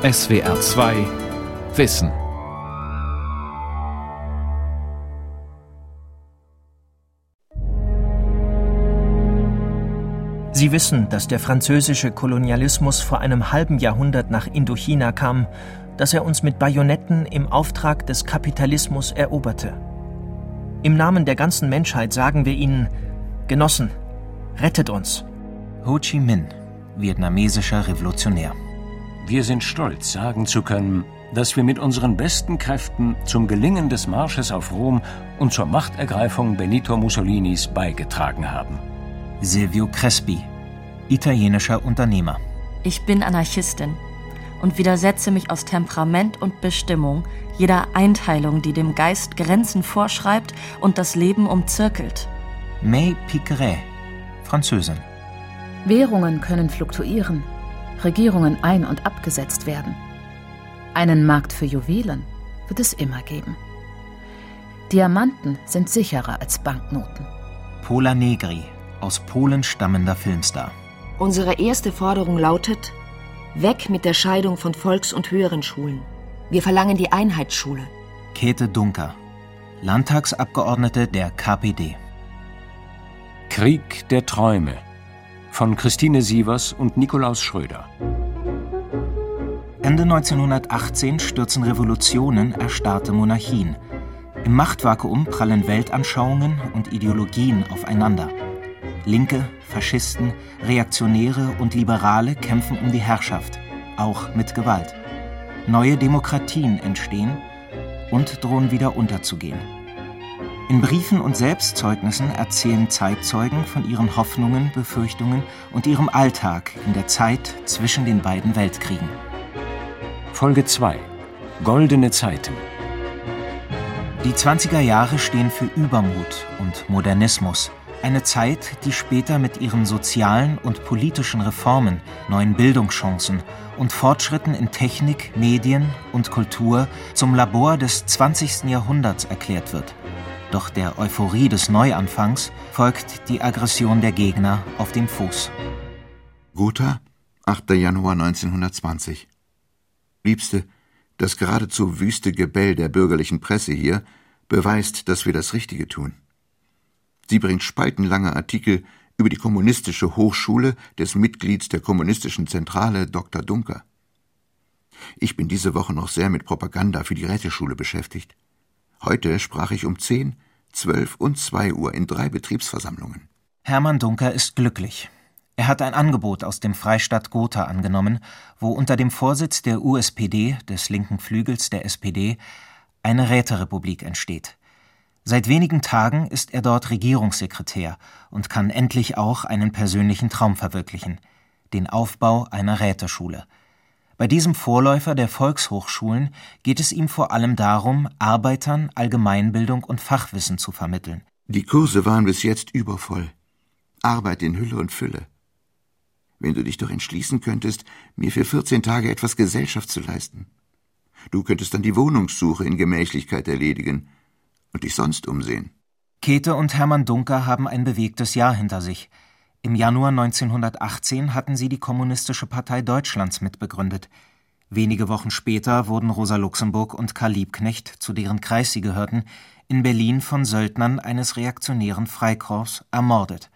SWR 2 Wissen. Sie wissen, dass der französische Kolonialismus vor einem halben Jahrhundert nach Indochina kam, dass er uns mit Bajonetten im Auftrag des Kapitalismus eroberte. Im Namen der ganzen Menschheit sagen wir Ihnen, Genossen, rettet uns. Ho Chi Minh, vietnamesischer Revolutionär. Wir sind stolz, sagen zu können, dass wir mit unseren besten Kräften zum Gelingen des Marsches auf Rom und zur Machtergreifung Benito Mussolinis beigetragen haben. Silvio Crespi, italienischer Unternehmer. Ich bin Anarchistin und widersetze mich aus Temperament und Bestimmung jeder Einteilung, die dem Geist Grenzen vorschreibt und das Leben umzirkelt. May Piqueret, Französin. Währungen können fluktuieren, Regierungen ein- und abgesetzt werden. Einen Markt für Juwelen wird es immer geben. Diamanten sind sicherer als Banknoten. Pola Negri, aus Polen stammender Filmstar. Unsere erste Forderung lautet: Weg mit der Scheidung von Volks- und höheren Schulen. Wir verlangen die Einheitsschule. Käthe Dunker, Landtagsabgeordnete der KPD. Krieg der Träume von Christine Sievers und Nikolaus Schröder. Ende 1918 stürzen Revolutionen erstarrte Monarchien. Im Machtvakuum prallen Weltanschauungen und Ideologien aufeinander. Linke, Faschisten, Reaktionäre und Liberale kämpfen um die Herrschaft, auch mit Gewalt. Neue Demokratien entstehen und drohen wieder unterzugehen. In Briefen und Selbstzeugnissen erzählen Zeitzeugen von ihren Hoffnungen, Befürchtungen und ihrem Alltag in der Zeit zwischen den beiden Weltkriegen. Folge 2 Goldene Zeiten Die 20er Jahre stehen für Übermut und Modernismus. Eine Zeit, die später mit ihren sozialen und politischen Reformen, neuen Bildungschancen und Fortschritten in Technik, Medien und Kultur zum Labor des 20. Jahrhunderts erklärt wird. Doch der Euphorie des Neuanfangs folgt die Aggression der Gegner auf dem Fuß. Gotha, 8. Januar 1920. Liebste, das geradezu wüste Gebell der bürgerlichen Presse hier beweist, dass wir das Richtige tun. Sie bringt spaltenlange Artikel über die kommunistische Hochschule des Mitglieds der kommunistischen Zentrale Dr. Dunker. Ich bin diese Woche noch sehr mit Propaganda für die Räteschule beschäftigt. Heute sprach ich um 10, 12 und 2 Uhr in drei Betriebsversammlungen. Hermann Dunker ist glücklich. Er hat ein Angebot aus dem Freistaat Gotha angenommen, wo unter dem Vorsitz der USPD, des linken Flügels der SPD, eine Räterepublik entsteht. Seit wenigen Tagen ist er dort Regierungssekretär und kann endlich auch einen persönlichen Traum verwirklichen: den Aufbau einer Räteschule. Bei diesem Vorläufer der Volkshochschulen geht es ihm vor allem darum, Arbeitern Allgemeinbildung und Fachwissen zu vermitteln. Die Kurse waren bis jetzt übervoll. Arbeit in Hülle und Fülle. Wenn du dich doch entschließen könntest, mir für 14 Tage etwas Gesellschaft zu leisten. Du könntest dann die Wohnungssuche in Gemächlichkeit erledigen und dich sonst umsehen. Käthe und Hermann Dunker haben ein bewegtes Jahr hinter sich. Im Januar 1918 hatten sie die Kommunistische Partei Deutschlands mitbegründet. Wenige Wochen später wurden Rosa Luxemburg und Karl Liebknecht, zu deren Kreis sie gehörten, in Berlin von Söldnern eines reaktionären Freikorps ermordet.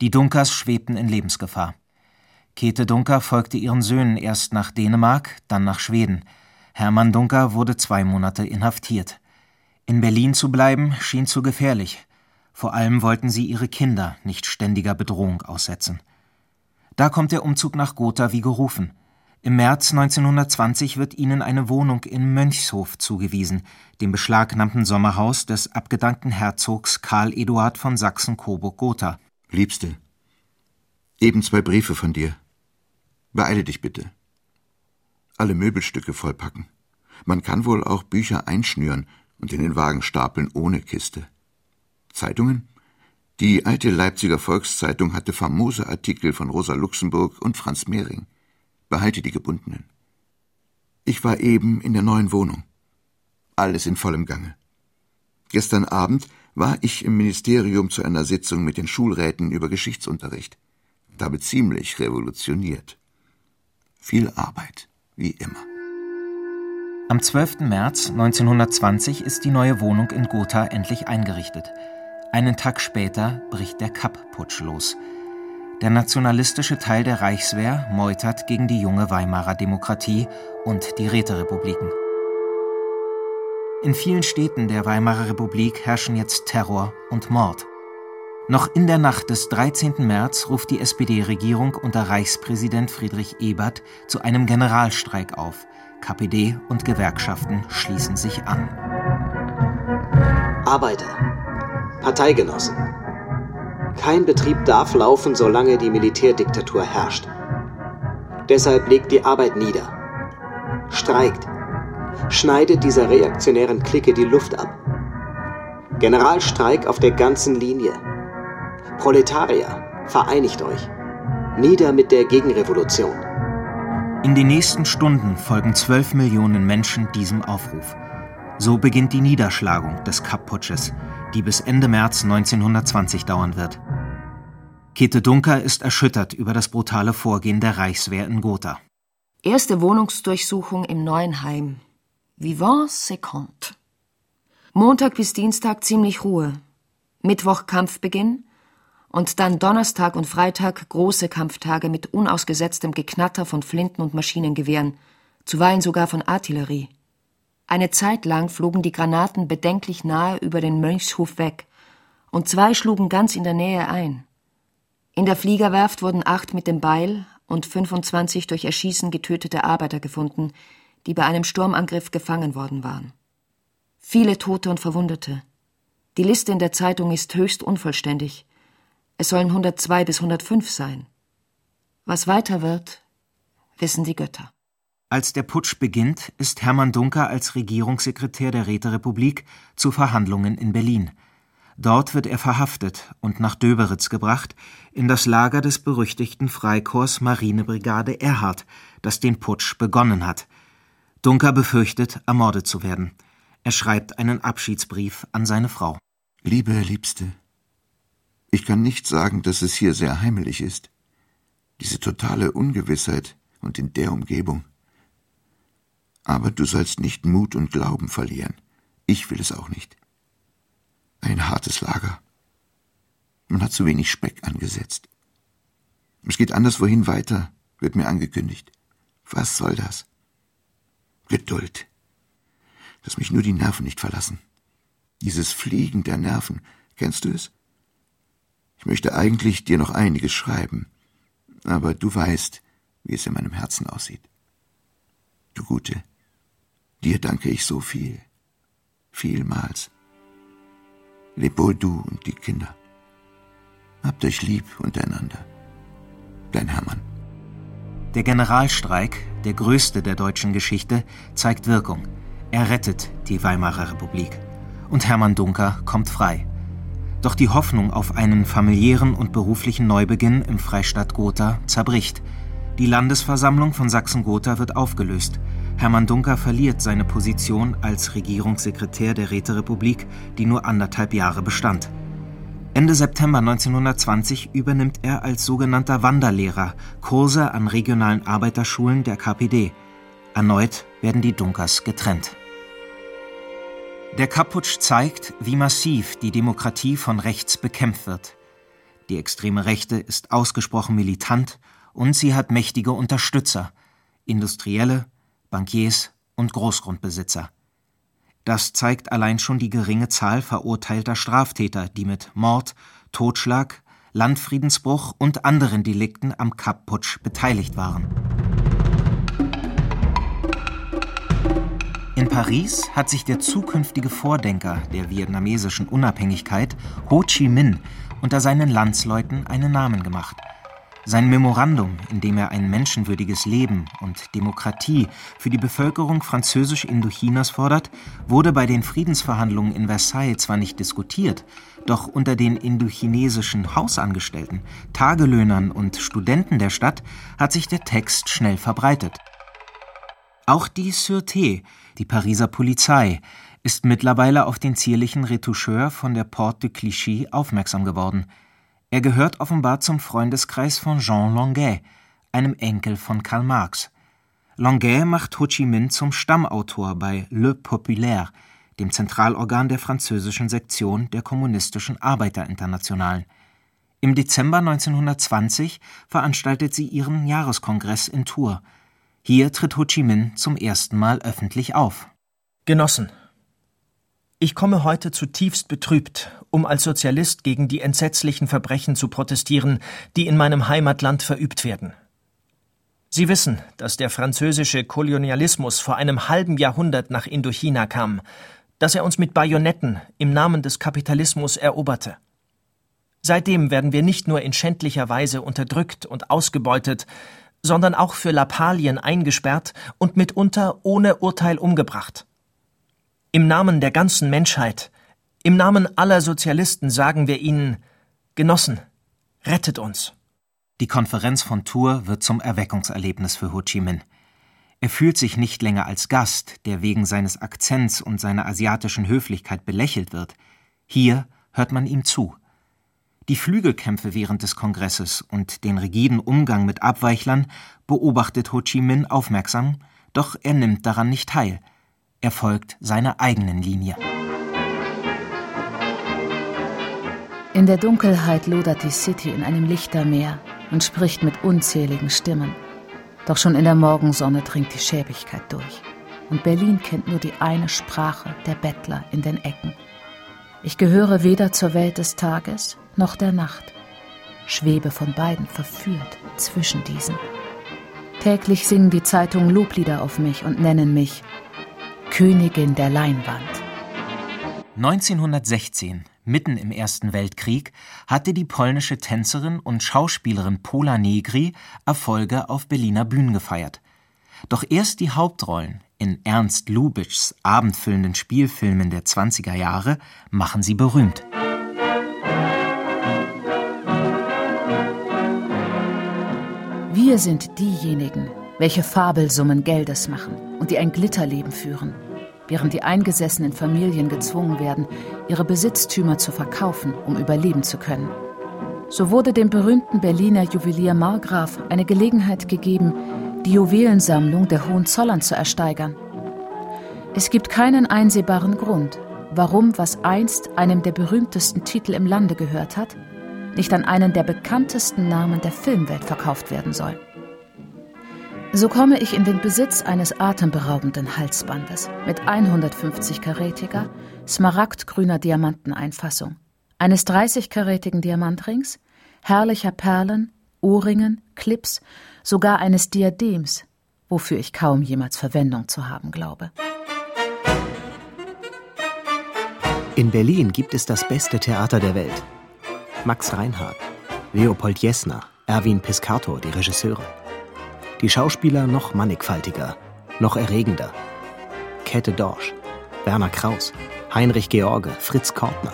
Die Dunkers schwebten in Lebensgefahr. Käthe Dunker folgte ihren Söhnen erst nach Dänemark, dann nach Schweden. Hermann Dunker wurde zwei Monate inhaftiert. In Berlin zu bleiben schien zu gefährlich. Vor allem wollten sie ihre Kinder nicht ständiger Bedrohung aussetzen. Da kommt der Umzug nach Gotha wie gerufen. Im März 1920 wird ihnen eine Wohnung in Mönchshof zugewiesen, dem beschlagnahmten Sommerhaus des abgedankten Herzogs Karl Eduard von Sachsen-Coburg-Gotha. Liebste, eben zwei Briefe von dir. Beeile dich bitte. Alle Möbelstücke vollpacken. Man kann wohl auch Bücher einschnüren und in den Wagen stapeln ohne Kiste. Zeitungen? Die alte Leipziger Volkszeitung hatte famose Artikel von Rosa Luxemburg und Franz Mehring. Behalte die gebundenen. Ich war eben in der neuen Wohnung. Alles in vollem Gange. Gestern Abend war ich im Ministerium zu einer Sitzung mit den Schulräten über Geschichtsunterricht habe ziemlich revolutioniert. Viel Arbeit. wie immer. Am 12. März 1920 ist die neue Wohnung in Gotha endlich eingerichtet. Einen Tag später bricht der Kapp-Putsch los. Der nationalistische Teil der Reichswehr meutert gegen die junge Weimarer Demokratie und die Räterepubliken. In vielen Städten der Weimarer Republik herrschen jetzt Terror und Mord. Noch in der Nacht des 13. März ruft die SPD-Regierung unter Reichspräsident Friedrich Ebert zu einem Generalstreik auf. KPD und Gewerkschaften schließen sich an. Arbeiter, Parteigenossen. Kein Betrieb darf laufen, solange die Militärdiktatur herrscht. Deshalb legt die Arbeit nieder. Streikt. Schneidet dieser reaktionären Clique die Luft ab. Generalstreik auf der ganzen Linie. Proletarier, vereinigt euch. Nieder mit der Gegenrevolution. In den nächsten Stunden folgen zwölf Millionen Menschen diesem Aufruf. So beginnt die Niederschlagung des Kapp-Putsches, die bis Ende März 1920 dauern wird. Käthe Dunker ist erschüttert über das brutale Vorgehen der Reichswehr in Gotha. Erste Wohnungsdurchsuchung im neuen Heim. Vivant Second. Montag bis Dienstag ziemlich Ruhe. Mittwoch Kampfbeginn, und dann Donnerstag und Freitag große Kampftage mit unausgesetztem Geknatter von Flinten und Maschinengewehren, zuweilen sogar von Artillerie. Eine Zeit lang flogen die Granaten bedenklich nahe über den Mönchshof weg, und zwei schlugen ganz in der Nähe ein. In der Fliegerwerft wurden acht mit dem Beil und 25 durch Erschießen getötete Arbeiter gefunden, die bei einem Sturmangriff gefangen worden waren. Viele Tote und Verwundete. Die Liste in der Zeitung ist höchst unvollständig. Es sollen 102 bis 105 sein. Was weiter wird, wissen die Götter. Als der Putsch beginnt, ist Hermann Dunker als Regierungssekretär der Räterepublik zu Verhandlungen in Berlin. Dort wird er verhaftet und nach Döberitz gebracht, in das Lager des berüchtigten Freikorps Marinebrigade Erhard, das den Putsch begonnen hat. Dunker befürchtet, ermordet zu werden. Er schreibt einen Abschiedsbrief an seine Frau. Liebe Liebste, ich kann nicht sagen, dass es hier sehr heimelig ist. Diese totale Ungewissheit und in der Umgebung. Aber du sollst nicht Mut und Glauben verlieren. Ich will es auch nicht. Ein hartes Lager. Man hat zu wenig Speck angesetzt. Es geht anderswohin weiter, wird mir angekündigt. Was soll das? Geduld. Dass mich nur die Nerven nicht verlassen. Dieses Fliegen der Nerven, kennst du es? Ich möchte eigentlich dir noch einiges schreiben, aber du weißt, wie es in meinem Herzen aussieht. Du Gute, dir danke ich so viel, vielmals. Leb wohl du und die Kinder. Habt euch lieb untereinander. Dein Hermann. Der Generalstreik, der größte der deutschen Geschichte, zeigt Wirkung. Er rettet die Weimarer Republik. Und Hermann Dunker kommt frei. Doch die Hoffnung auf einen familiären und beruflichen Neubeginn im Freistaat Gotha zerbricht. Die Landesversammlung von Sachsen-Gotha wird aufgelöst. Hermann Dunker verliert seine Position als Regierungssekretär der Räterepublik, die nur anderthalb Jahre bestand. Ende September 1920 übernimmt er als sogenannter Wanderlehrer Kurse an regionalen Arbeiterschulen der KPD. Erneut werden die Dunkers getrennt. Der Kapputsch zeigt, wie massiv die Demokratie von rechts bekämpft wird. Die extreme Rechte ist ausgesprochen militant und sie hat mächtige Unterstützer, Industrielle, Bankiers und Großgrundbesitzer. Das zeigt allein schon die geringe Zahl verurteilter Straftäter, die mit Mord, Totschlag, Landfriedensbruch und anderen Delikten am Kapp-Putsch beteiligt waren. In Paris hat sich der zukünftige Vordenker der vietnamesischen Unabhängigkeit, Ho Chi Minh, unter seinen Landsleuten einen Namen gemacht. Sein Memorandum, in dem er ein menschenwürdiges Leben und Demokratie für die Bevölkerung französisch-Indochinas fordert, wurde bei den Friedensverhandlungen in Versailles zwar nicht diskutiert, doch unter den indochinesischen Hausangestellten, Tagelöhnern und Studenten der Stadt hat sich der Text schnell verbreitet. Auch die Sûreté, die Pariser Polizei, ist mittlerweile auf den zierlichen Retoucheur von der Porte de Clichy aufmerksam geworden. Er gehört offenbar zum Freundeskreis von Jean Longuet, einem Enkel von Karl Marx. Longuet macht Ho Chi Minh zum Stammautor bei Le Populaire, dem Zentralorgan der französischen Sektion der Kommunistischen Arbeiterinternationalen. Im Dezember 1920 veranstaltet sie ihren Jahreskongress in Tours. Hier tritt Ho Chi Minh zum ersten Mal öffentlich auf. Genossen, ich komme heute zutiefst betrübt, um als Sozialist gegen die entsetzlichen Verbrechen zu protestieren, die in meinem Heimatland verübt werden. Sie wissen, dass der französische Kolonialismus vor einem halben Jahrhundert nach Indochina kam, dass er uns mit Bajonetten im Namen des Kapitalismus eroberte. Seitdem werden wir nicht nur in schändlicher Weise unterdrückt und ausgebeutet, sondern auch für Lappalien eingesperrt und mitunter ohne Urteil umgebracht. Im Namen der ganzen Menschheit, im Namen aller Sozialisten sagen wir Ihnen, Genossen, rettet uns. Die Konferenz von Tours wird zum Erweckungserlebnis für Ho Chi Minh. Er fühlt sich nicht länger als Gast, der wegen seines Akzents und seiner asiatischen Höflichkeit belächelt wird. Hier hört man ihm zu. Die Flügelkämpfe während des Kongresses und den rigiden Umgang mit Abweichlern beobachtet Ho Chi Minh aufmerksam, doch er nimmt daran nicht teil. Er folgt seiner eigenen Linie. In der Dunkelheit lodert die City in einem Lichtermeer und spricht mit unzähligen Stimmen. Doch schon in der Morgensonne dringt die Schäbigkeit durch. Und Berlin kennt nur die eine Sprache der Bettler in den Ecken. Ich gehöre weder zur Welt des Tages noch der Nacht, schwebe von beiden verführt zwischen diesen. Täglich singen die Zeitungen Loblieder auf mich und nennen mich Königin der Leinwand. 1916, mitten im Ersten Weltkrieg, hatte die polnische Tänzerin und Schauspielerin Pola Negri Erfolge auf Berliner Bühnen gefeiert. Doch erst die Hauptrollen in Ernst Lubitschs abendfüllenden Spielfilmen der 20er Jahre machen sie berühmt. Wir sind diejenigen, welche Fabelsummen Geldes machen und die ein Glitterleben führen, während die eingesessenen Familien gezwungen werden, ihre Besitztümer zu verkaufen, um überleben zu können. So wurde dem berühmten Berliner Juwelier Margraf eine Gelegenheit gegeben, die Juwelensammlung der Hohenzollern zu ersteigern. Es gibt keinen einsehbaren Grund, warum was einst einem der berühmtesten Titel im Lande gehört hat, nicht an einen der bekanntesten Namen der Filmwelt verkauft werden soll. So komme ich in den Besitz eines atemberaubenden Halsbandes mit 150-karätiger, smaragdgrüner Diamanteneinfassung, eines 30-karätigen Diamantrings, herrlicher Perlen, Ohrringen, Clips, sogar eines Diadems, wofür ich kaum jemals Verwendung zu haben glaube. In Berlin gibt es das beste Theater der Welt. Max Reinhardt, Leopold Jessner, Erwin Piscator, die Regisseure. Die Schauspieler noch mannigfaltiger, noch erregender. Käthe Dorsch, Werner Kraus, Heinrich George, Fritz Kortner.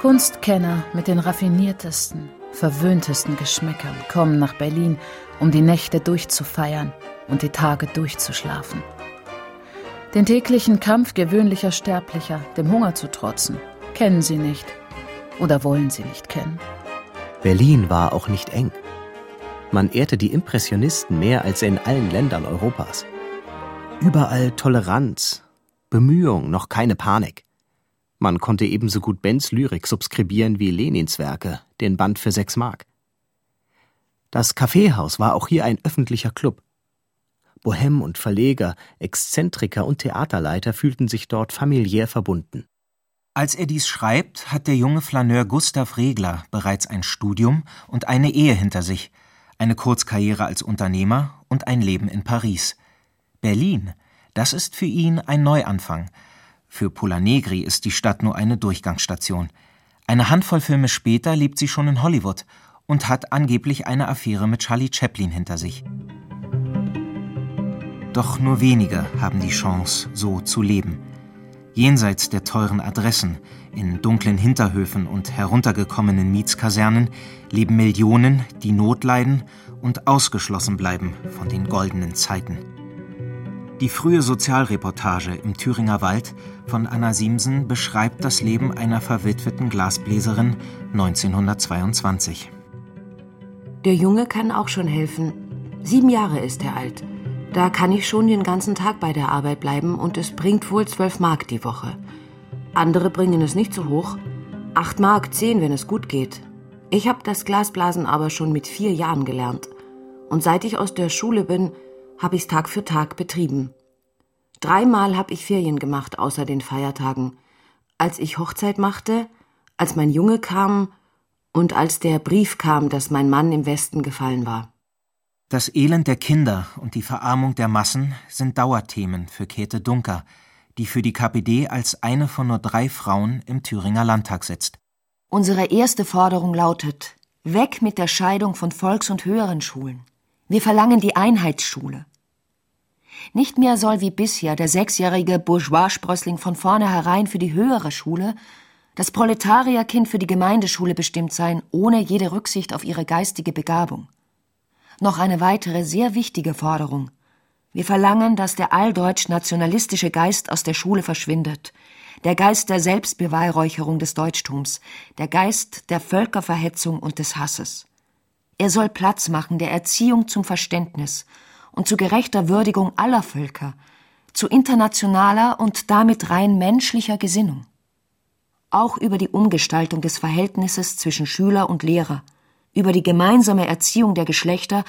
Kunstkenner mit den raffiniertesten, verwöhntesten Geschmäckern kommen nach Berlin, um die Nächte durchzufeiern und die Tage durchzuschlafen. Den täglichen Kampf gewöhnlicher Sterblicher, dem Hunger zu trotzen, kennen sie nicht oder wollen sie nicht kennen. Berlin war auch nicht eng. Man ehrte die Impressionisten mehr als in allen Ländern Europas. Überall Toleranz, Bemühung, noch keine Panik. Man konnte ebenso gut Benz Lyrik subskribieren wie Lenins Werke, den Band für sechs Mark. Das Kaffeehaus war auch hier ein öffentlicher Club. Bohem und Verleger, Exzentriker und Theaterleiter fühlten sich dort familiär verbunden. Als er dies schreibt, hat der junge Flaneur Gustav Regler bereits ein Studium und eine Ehe hinter sich, eine Kurzkarriere als Unternehmer und ein Leben in Paris. Berlin, das ist für ihn ein Neuanfang. Für Pola Negri ist die Stadt nur eine Durchgangsstation. Eine Handvoll Filme später lebt sie schon in Hollywood und hat angeblich eine Affäre mit Charlie Chaplin hinter sich. Doch nur wenige haben die Chance, so zu leben. Jenseits der teuren Adressen, in dunklen Hinterhöfen und heruntergekommenen Mietskasernen leben Millionen, die Not leiden und ausgeschlossen bleiben von den goldenen Zeiten. Die frühe Sozialreportage im Thüringer Wald von Anna Siemsen beschreibt das Leben einer verwitweten Glasbläserin 1922. Der Junge kann auch schon helfen. Sieben Jahre ist er alt. Da kann ich schon den ganzen Tag bei der Arbeit bleiben und es bringt wohl zwölf Mark die Woche. Andere bringen es nicht so hoch. Acht Mark zehn, wenn es gut geht. Ich habe das Glasblasen aber schon mit vier Jahren gelernt. Und seit ich aus der Schule bin, habe ich's Tag für Tag betrieben. Dreimal habe ich Ferien gemacht außer den Feiertagen. Als ich Hochzeit machte, als mein Junge kam und als der Brief kam, dass mein Mann im Westen gefallen war. Das Elend der Kinder und die Verarmung der Massen sind Dauerthemen für Käthe Dunker, die für die KPD als eine von nur drei Frauen im Thüringer Landtag sitzt. Unsere erste Forderung lautet Weg mit der Scheidung von Volks- und höheren Schulen. Wir verlangen die Einheitsschule. Nicht mehr soll wie bisher der sechsjährige Bourgeois-Sprössling von vornherein für die höhere Schule, das Proletarierkind für die Gemeindeschule bestimmt sein, ohne jede Rücksicht auf ihre geistige Begabung. Noch eine weitere sehr wichtige Forderung. Wir verlangen, dass der alldeutsch-nationalistische Geist aus der Schule verschwindet, der Geist der Selbstbeweihräucherung des Deutschtums, der Geist der Völkerverhetzung und des Hasses. Er soll Platz machen der Erziehung zum Verständnis und zu gerechter Würdigung aller Völker, zu internationaler und damit rein menschlicher Gesinnung. Auch über die Umgestaltung des Verhältnisses zwischen Schüler und Lehrer, über die gemeinsame Erziehung der Geschlechter,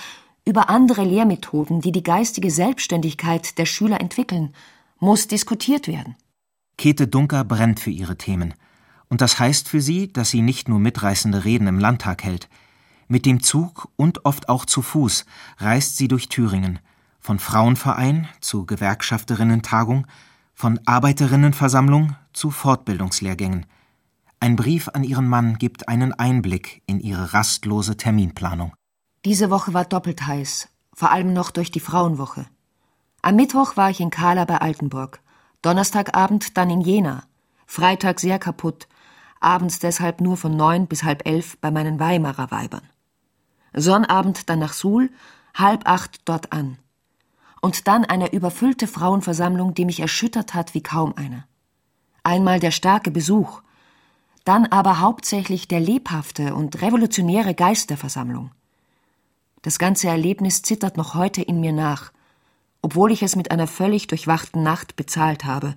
über andere Lehrmethoden, die die geistige Selbstständigkeit der Schüler entwickeln, muss diskutiert werden. Käthe Dunker brennt für ihre Themen. Und das heißt für sie, dass sie nicht nur mitreißende Reden im Landtag hält. Mit dem Zug und oft auch zu Fuß reist sie durch Thüringen. Von Frauenverein zu Gewerkschafterinnentagung, von Arbeiterinnenversammlung zu Fortbildungslehrgängen. Ein Brief an ihren Mann gibt einen Einblick in ihre rastlose Terminplanung. Diese Woche war doppelt heiß, vor allem noch durch die Frauenwoche. Am Mittwoch war ich in Kahla bei Altenburg, Donnerstagabend dann in Jena, Freitag sehr kaputt, abends deshalb nur von neun bis halb elf bei meinen Weimarer Weibern. Sonnabend dann nach Suhl, halb acht dort an. Und dann eine überfüllte Frauenversammlung, die mich erschüttert hat wie kaum eine. Einmal der starke Besuch, dann aber hauptsächlich der lebhafte und revolutionäre Geist der Versammlung. Das ganze Erlebnis zittert noch heute in mir nach, obwohl ich es mit einer völlig durchwachten Nacht bezahlt habe,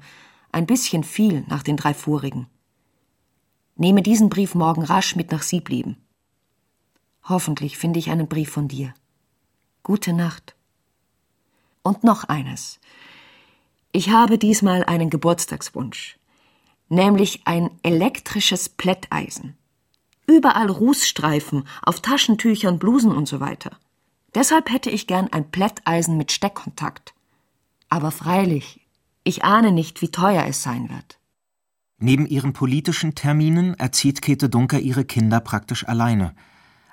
ein bisschen viel nach den drei vorigen. Nehme diesen Brief morgen rasch mit nach Sieblieben. Hoffentlich finde ich einen Brief von dir. Gute Nacht. Und noch eines. Ich habe diesmal einen Geburtstagswunsch, nämlich ein elektrisches Plätteisen. Überall Rußstreifen auf Taschentüchern, Blusen und so weiter. Deshalb hätte ich gern ein Plätteisen mit Steckkontakt. Aber freilich, ich ahne nicht, wie teuer es sein wird. Neben ihren politischen Terminen erzieht Käthe Dunker ihre Kinder praktisch alleine.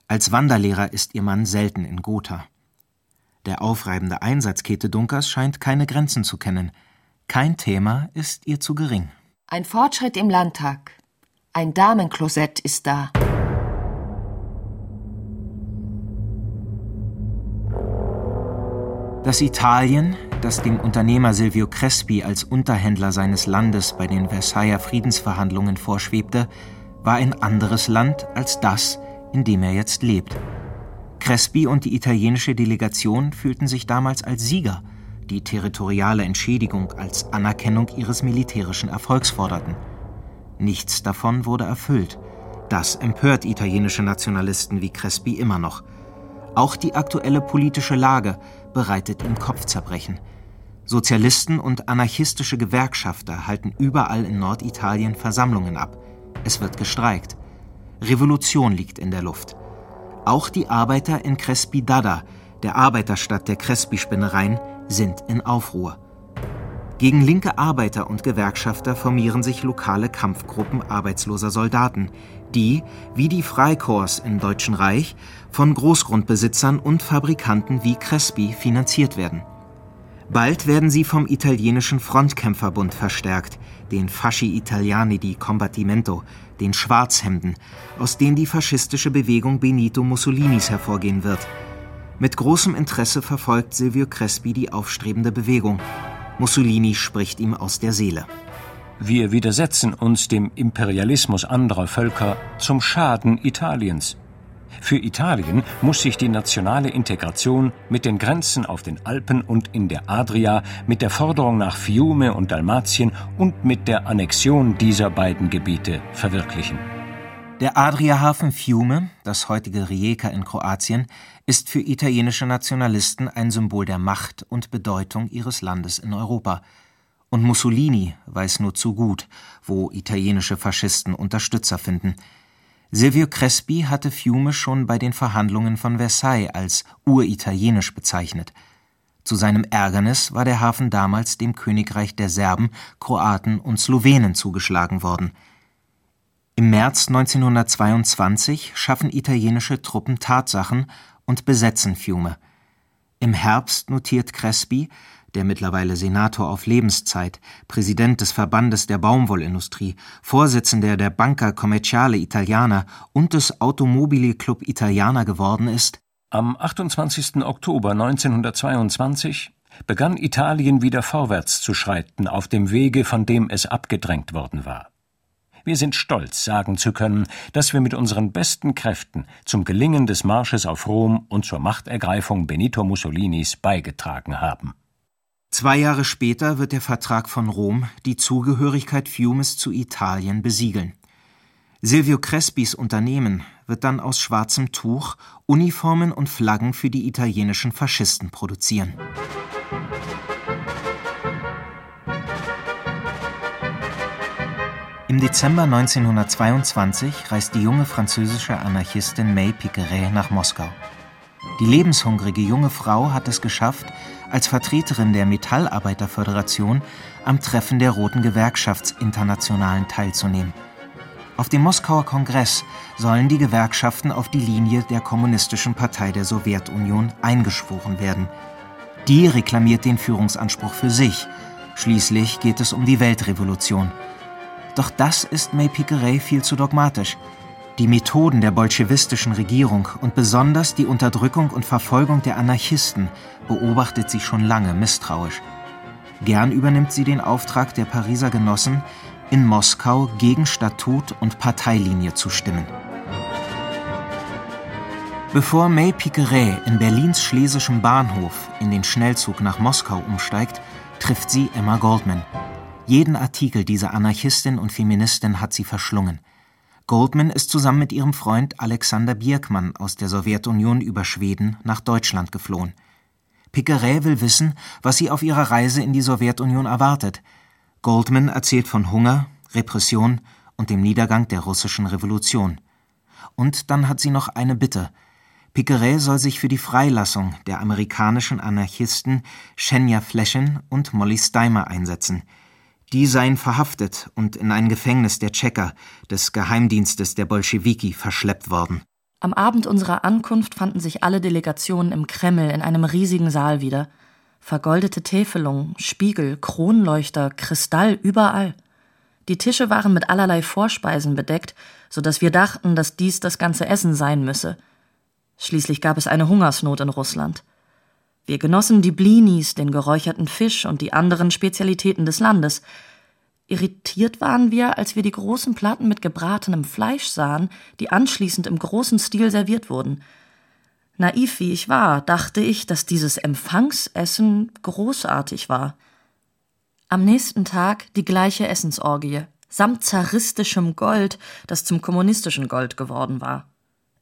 Als Wanderlehrer ist ihr Mann selten in Gotha. Der aufreibende Einsatz Käthe Dunkers scheint keine Grenzen zu kennen. Kein Thema ist ihr zu gering. Ein Fortschritt im Landtag. Ein Damenklosett ist da. Das Italien, das dem Unternehmer Silvio Crespi als Unterhändler seines Landes bei den Versailler Friedensverhandlungen vorschwebte, war ein anderes Land als das, in dem er jetzt lebt. Crespi und die italienische Delegation fühlten sich damals als Sieger, die territoriale Entschädigung als Anerkennung ihres militärischen Erfolgs forderten. Nichts davon wurde erfüllt. Das empört italienische Nationalisten wie Crespi immer noch. Auch die aktuelle politische Lage bereitet ihm Kopfzerbrechen. Sozialisten und anarchistische Gewerkschafter halten überall in Norditalien Versammlungen ab. Es wird gestreikt. Revolution liegt in der Luft. Auch die Arbeiter in Crespi Dada, der Arbeiterstadt der Crespi-Spinnereien, sind in Aufruhr. Gegen linke Arbeiter und Gewerkschafter formieren sich lokale Kampfgruppen arbeitsloser Soldaten, die, wie die Freikorps im Deutschen Reich, von Großgrundbesitzern und Fabrikanten wie Crespi finanziert werden. Bald werden sie vom italienischen Frontkämpferbund verstärkt, den Fasci Italiani di Combattimento, den Schwarzhemden, aus denen die faschistische Bewegung Benito Mussolinis hervorgehen wird. Mit großem Interesse verfolgt Silvio Crespi die aufstrebende Bewegung. Mussolini spricht ihm aus der Seele. Wir widersetzen uns dem Imperialismus anderer Völker zum Schaden Italiens. Für Italien muss sich die nationale Integration mit den Grenzen auf den Alpen und in der Adria, mit der Forderung nach Fiume und Dalmatien und mit der Annexion dieser beiden Gebiete verwirklichen. Der Adriahafen Fiume, das heutige Rijeka in Kroatien, ist für italienische Nationalisten ein Symbol der Macht und Bedeutung ihres Landes in Europa. Und Mussolini weiß nur zu gut, wo italienische Faschisten Unterstützer finden – Silvio Crespi hatte Fiume schon bei den Verhandlungen von Versailles als uritalienisch bezeichnet. Zu seinem Ärgernis war der Hafen damals dem Königreich der Serben, Kroaten und Slowenen zugeschlagen worden. Im März 1922 schaffen italienische Truppen Tatsachen und besetzen Fiume. Im Herbst notiert Crespi der mittlerweile Senator auf Lebenszeit, Präsident des Verbandes der Baumwollindustrie, Vorsitzender der Banca Commerciale Italiana und des Automobili Club Italiana geworden ist, am 28. Oktober 1922 begann Italien wieder vorwärts zu schreiten auf dem Wege, von dem es abgedrängt worden war. Wir sind stolz, sagen zu können, dass wir mit unseren besten Kräften zum Gelingen des Marsches auf Rom und zur Machtergreifung Benito Mussolinis beigetragen haben. Zwei Jahre später wird der Vertrag von Rom die Zugehörigkeit Fiumes zu Italien besiegeln. Silvio Crespis Unternehmen wird dann aus schwarzem Tuch Uniformen und Flaggen für die italienischen Faschisten produzieren. Im Dezember 1922 reist die junge französische Anarchistin May Piqueret nach Moskau. Die lebenshungrige junge Frau hat es geschafft, als Vertreterin der Metallarbeiterföderation am Treffen der Roten Gewerkschaftsinternationalen teilzunehmen. Auf dem Moskauer Kongress sollen die Gewerkschaften auf die Linie der Kommunistischen Partei der Sowjetunion eingeschworen werden. Die reklamiert den Führungsanspruch für sich. Schließlich geht es um die Weltrevolution. Doch das ist May Piqueret viel zu dogmatisch. Die Methoden der bolschewistischen Regierung und besonders die Unterdrückung und Verfolgung der Anarchisten beobachtet sie schon lange misstrauisch. Gern übernimmt sie den Auftrag der Pariser Genossen, in Moskau gegen Statut und Parteilinie zu stimmen. Bevor May Piqueret in Berlins Schlesischem Bahnhof in den Schnellzug nach Moskau umsteigt, trifft sie Emma Goldman. Jeden Artikel dieser Anarchistin und Feministin hat sie verschlungen – Goldman ist zusammen mit ihrem Freund Alexander Bierkmann aus der Sowjetunion über Schweden nach Deutschland geflohen. Piqueret will wissen, was sie auf ihrer Reise in die Sowjetunion erwartet. Goldman erzählt von Hunger, Repression und dem Niedergang der russischen Revolution. Und dann hat sie noch eine Bitte. Piqueret soll sich für die Freilassung der amerikanischen Anarchisten Shenya Fleschen und Molly Steimer einsetzen – die seien verhaftet und in ein Gefängnis der Tschecher, des Geheimdienstes der Bolschewiki, verschleppt worden. Am Abend unserer Ankunft fanden sich alle Delegationen im Kreml in einem riesigen Saal wieder. Vergoldete Täfelungen, Spiegel, Kronleuchter, Kristall überall. Die Tische waren mit allerlei Vorspeisen bedeckt, so dass wir dachten, dass dies das ganze Essen sein müsse. Schließlich gab es eine Hungersnot in Russland. Wir genossen die Blinis, den geräucherten Fisch und die anderen Spezialitäten des Landes. Irritiert waren wir, als wir die großen Platten mit gebratenem Fleisch sahen, die anschließend im großen Stil serviert wurden. Naiv wie ich war, dachte ich, dass dieses Empfangsessen großartig war. Am nächsten Tag die gleiche Essensorgie, samt zaristischem Gold, das zum kommunistischen Gold geworden war.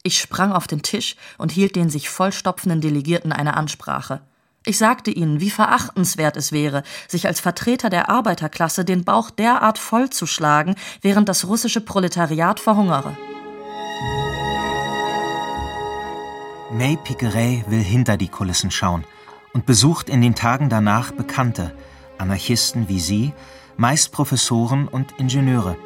Ich sprang auf den Tisch und hielt den sich vollstopfenden Delegierten eine Ansprache. Ich sagte ihnen, wie verachtenswert es wäre, sich als Vertreter der Arbeiterklasse den Bauch derart vollzuschlagen, während das russische Proletariat verhungere. May Piqueret will hinter die Kulissen schauen und besucht in den Tagen danach Bekannte, Anarchisten wie sie, meist Professoren und Ingenieure.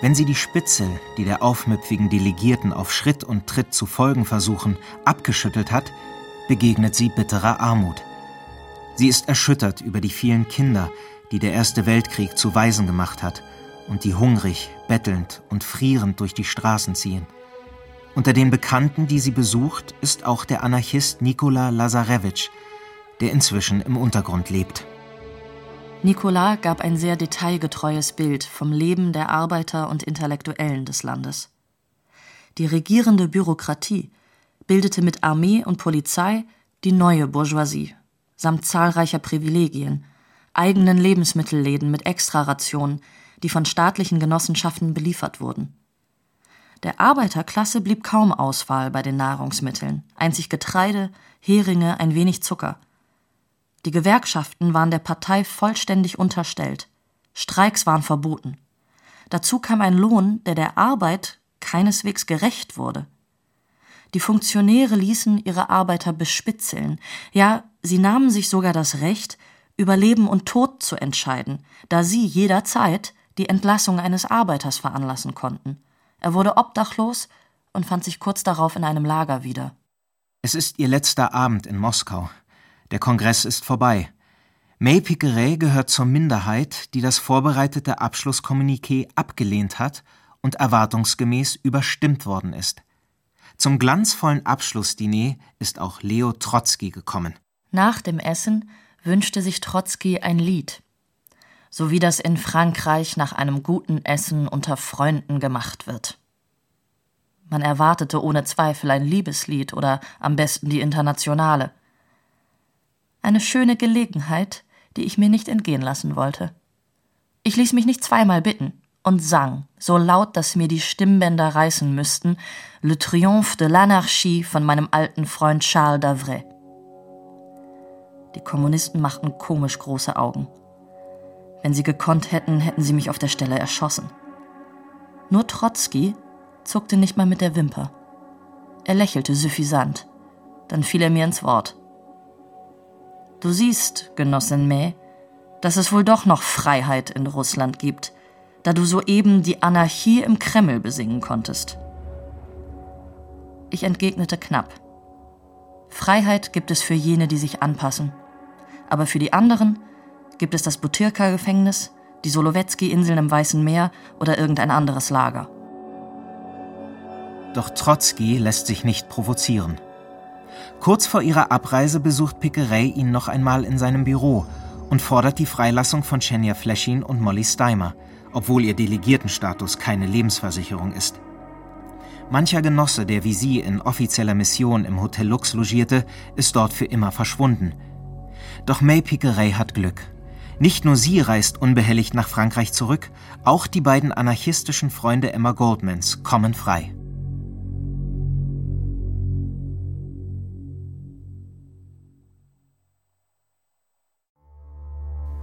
Wenn sie die Spitze, die der aufmüpfigen Delegierten auf Schritt und Tritt zu folgen versuchen, abgeschüttelt hat, begegnet sie bitterer Armut. Sie ist erschüttert über die vielen Kinder, die der Erste Weltkrieg zu Waisen gemacht hat und die hungrig, bettelnd und frierend durch die Straßen ziehen. Unter den Bekannten, die sie besucht, ist auch der Anarchist Nikola Lazarevich, der inzwischen im Untergrund lebt. Nicolas gab ein sehr detailgetreues Bild vom Leben der Arbeiter und Intellektuellen des Landes. Die regierende Bürokratie bildete mit Armee und Polizei die neue Bourgeoisie samt zahlreicher Privilegien, eigenen Lebensmittelläden mit Extrarationen, die von staatlichen Genossenschaften beliefert wurden. Der Arbeiterklasse blieb kaum Auswahl bei den Nahrungsmitteln, einzig Getreide, Heringe, ein wenig Zucker. Die Gewerkschaften waren der Partei vollständig unterstellt. Streiks waren verboten. Dazu kam ein Lohn, der der Arbeit keineswegs gerecht wurde. Die Funktionäre ließen ihre Arbeiter bespitzeln, ja, sie nahmen sich sogar das Recht, über Leben und Tod zu entscheiden, da sie jederzeit die Entlassung eines Arbeiters veranlassen konnten. Er wurde obdachlos und fand sich kurz darauf in einem Lager wieder. Es ist ihr letzter Abend in Moskau. Der Kongress ist vorbei. May Piqueret gehört zur Minderheit, die das vorbereitete Abschlusskommuniqué abgelehnt hat und erwartungsgemäß überstimmt worden ist. Zum glanzvollen Abschlussdiner ist auch Leo Trotzki gekommen. Nach dem Essen wünschte sich Trotzki ein Lied, so wie das in Frankreich nach einem guten Essen unter Freunden gemacht wird. Man erwartete ohne Zweifel ein Liebeslied oder am besten die Internationale. Eine schöne Gelegenheit, die ich mir nicht entgehen lassen wollte. Ich ließ mich nicht zweimal bitten und sang, so laut, dass mir die Stimmbänder reißen müssten, Le Triomphe de l'Anarchie von meinem alten Freund Charles Davray. Die Kommunisten machten komisch große Augen. Wenn sie gekonnt hätten, hätten sie mich auf der Stelle erschossen. Nur Trotzki zuckte nicht mal mit der Wimper. Er lächelte suffisant. Dann fiel er mir ins Wort. Du siehst, Genossin May, dass es wohl doch noch Freiheit in Russland gibt, da du soeben die Anarchie im Kreml besingen konntest. Ich entgegnete knapp. Freiheit gibt es für jene, die sich anpassen. Aber für die anderen gibt es das Butyrka-Gefängnis, die Solowetski-Inseln im Weißen Meer oder irgendein anderes Lager. Doch Trotzki lässt sich nicht provozieren. Kurz vor ihrer Abreise besucht Piqueret ihn noch einmal in seinem Büro und fordert die Freilassung von Chenya Fleschin und Molly Steimer, obwohl ihr Delegiertenstatus keine Lebensversicherung ist. Mancher Genosse, der wie sie in offizieller Mission im Hotel Lux logierte, ist dort für immer verschwunden. Doch May Piqueret hat Glück. Nicht nur sie reist unbehelligt nach Frankreich zurück, auch die beiden anarchistischen Freunde Emma Goldmans kommen frei.